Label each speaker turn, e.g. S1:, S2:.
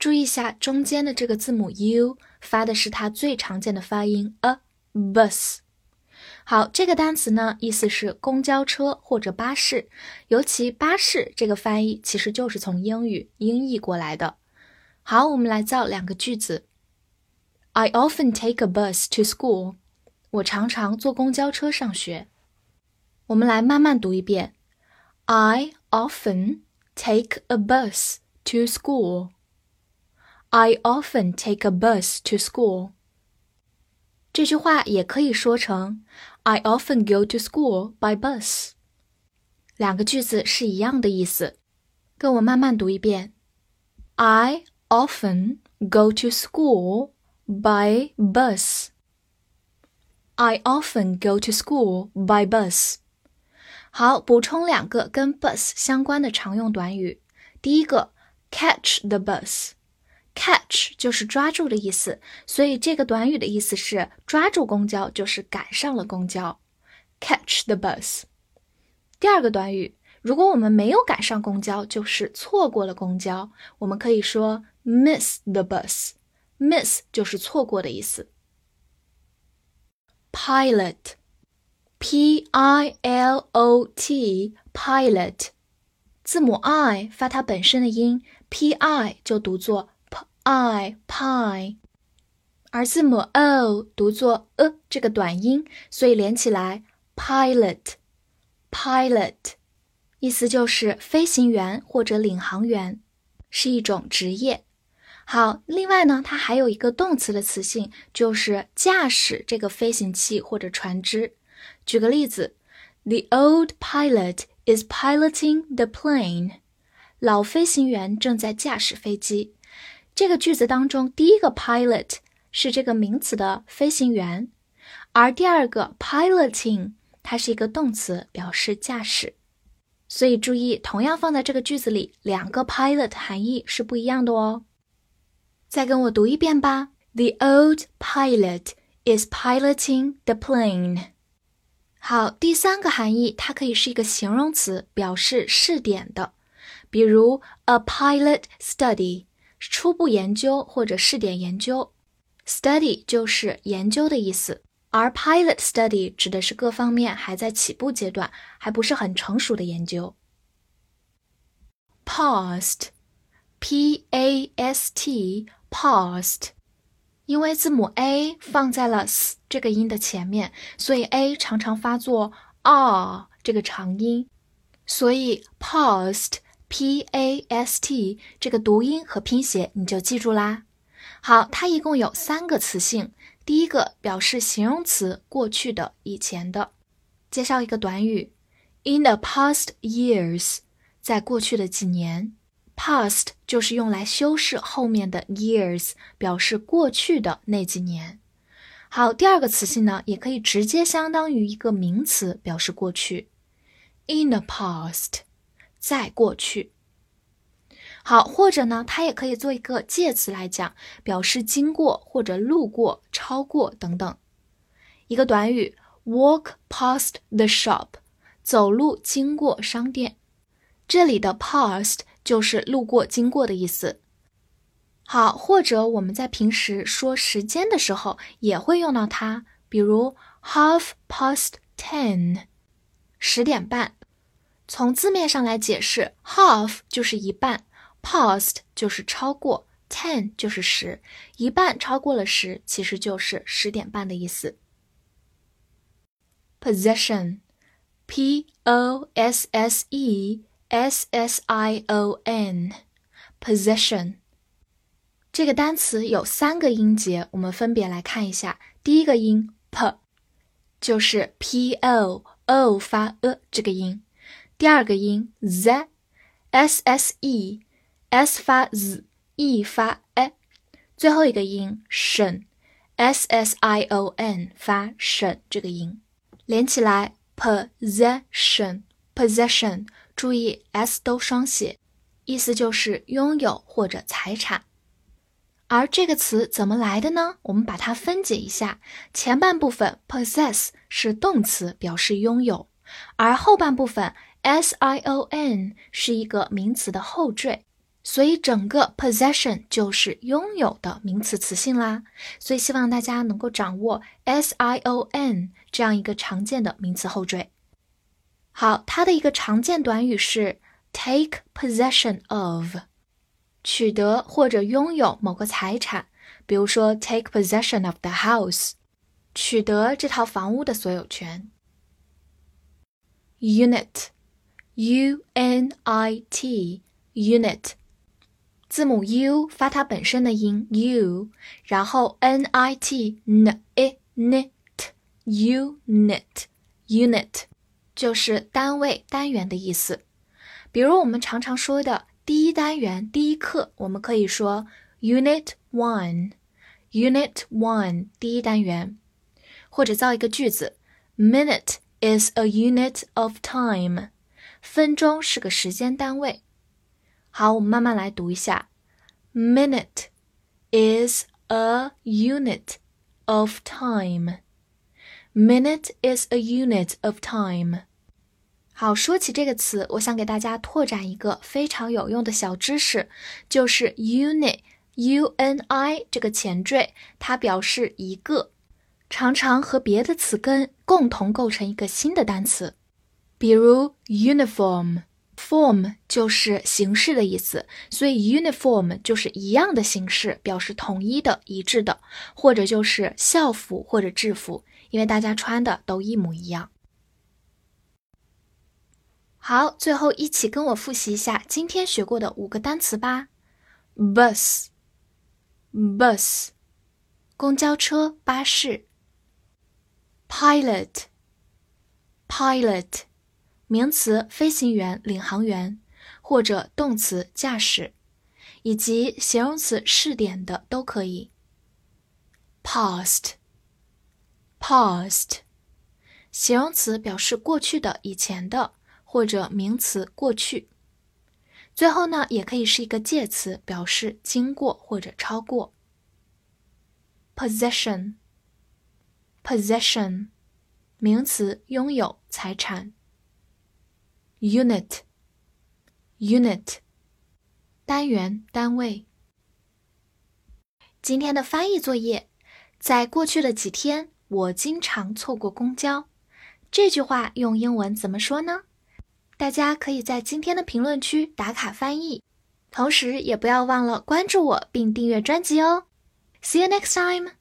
S1: 注意一下中间的这个字母 u 发的是它最常见的发音 a bus。好，这个单词呢，意思是公交车或者巴士，尤其巴士这个翻译其实就是从英语音译过来的。好，我们来造两个句子。I often take a bus to school。我常常坐公交车上学。我们来慢慢读一遍。I often take a bus to school。I often take a bus to school。这句话也可以说成 I often go to school by bus。两个句子是一样的意思，跟我慢慢读一遍。I often go to school by bus. I often go to school by bus. 好，补充两个跟 bus 相关的常用短语。第一个，catch the bus。 Catch 就是抓住的意思，所以这个短语的意思是抓住公交，就是赶上了公交。catch the bus。第二个短语，如果我们没有赶上公交，就是错过了公交，我们可以说 miss the bus。miss 就是错过的意思。pilot，p i l o t，pilot，字母 i 发它本身的音，p i 就读作 i pie，而字母 o 读作 a 这个短音，所以连起来 pilot，pilot，意思就是飞行员或者领航员，是一种职业。好，另外呢，它还有一个动词的词性，就是驾驶这个飞行器或者船只。举个例子，The old pilot is piloting the plane。老飞行员正在驾驶飞机。这个句子当中，第一个 pilot 是这个名词的飞行员，而第二个 piloting 它是一个动词，表示驾驶。所以注意，同样放在这个句子里，两个 pilot 含义是不一样的哦。再跟我读一遍吧。The old pilot is piloting the plane。好，第三个含义，它可以是一个形容词，表示试点的，比如 a pilot study，初步研究或者试点研究。Study 就是研究的意思，而 pilot study 指的是各方面还在起步阶段，还不是很成熟的研究。Past，P-A-S-T。Past，因为字母 a 放在了 s 这个音的前面，所以 a 常常发作 r 这个长音，所以 past p a s t 这个读音和拼写你就记住啦。好，它一共有三个词性，第一个表示形容词，过去的、以前的。介绍一个短语，in the past years，在过去的几年。Past 就是用来修饰后面的 years，表示过去的那几年。好，第二个词性呢，也可以直接相当于一个名词，表示过去。In the past，在过去。好，或者呢，它也可以做一个介词来讲，表示经过或者路过、超过等等。一个短语，walk past the shop，走路经过商店。这里的 past。就是路过、经过的意思。好，或者我们在平时说时间的时候也会用到它，比如 half past ten，十点半。从字面上来解释，half 就是一半，past 就是超过，ten 就是十，一半超过了十，其实就是十点半的意思。possession，p o s s e。s s i o n，possession 这个单词有三个音节，我们分别来看一下。第一个音 p，就是 p o o 发 e 这个音。第二个音 z，s s e，s 发 z，e 发 e，最后一个音 sion s s i o n 发 sion 这个音，连起来 possession possession，注意 s 都双写，意思就是拥有或者财产。而这个词怎么来的呢？我们把它分解一下，前半部分 possess 是动词，表示拥有，而后半部分 s i o n 是一个名词的后缀，所以整个 possession 就是拥有的名词词性啦。所以希望大家能够掌握 s i o n 这样一个常见的名词后缀。好，它的一个常见短语是 take possession of。取得或者拥有某个财产，比如说 take possession of the house，取得这套房屋的所有权。unit n i t，unit，字母 u 发它本身的音 u，然后 n i t n i n，unit，unit 就是单位、单元的意思。比如我们常常说的。第一单元第一课，我们可以说 Unit One，Unit One 第一单元，或者造一个句子：Minute is a unit of time， 分钟是个时间单位。好，我们慢慢来读一下：Minute is a unit of time。Minute is a unit of time。好，说起这个词，我想给大家拓展一个非常有用的小知识，就是 unit，u n i 这个前缀，它表示一个，常常和别的词根共同构成一个新的单词。比如 uniform，form 就是形式的意思，所以 uniform 就是一样的形式，表示统一的、一致的，或者就是校服或者制服，因为大家穿的都一模一样。好，最后一起跟我复习一下今天学过的五个单词吧。bus，bus，公交车、巴士。pilot，pilot，名词，飞行员、领航员，或者动词，驾驶，以及形容词，试点的都可以。past，past，形容词，表示过去的、以前的。或者名词过去，最后呢也可以是一个介词，表示经过或者超过。possession，possession，名词拥有财产。unit，unit，单元单位。今天的翻译作业，在过去的几天，我经常错过公交。这句话用英文怎么说呢？大家可以在今天的评论区打卡翻译，同时也不要忘了关注我并订阅专辑哦。See you next time.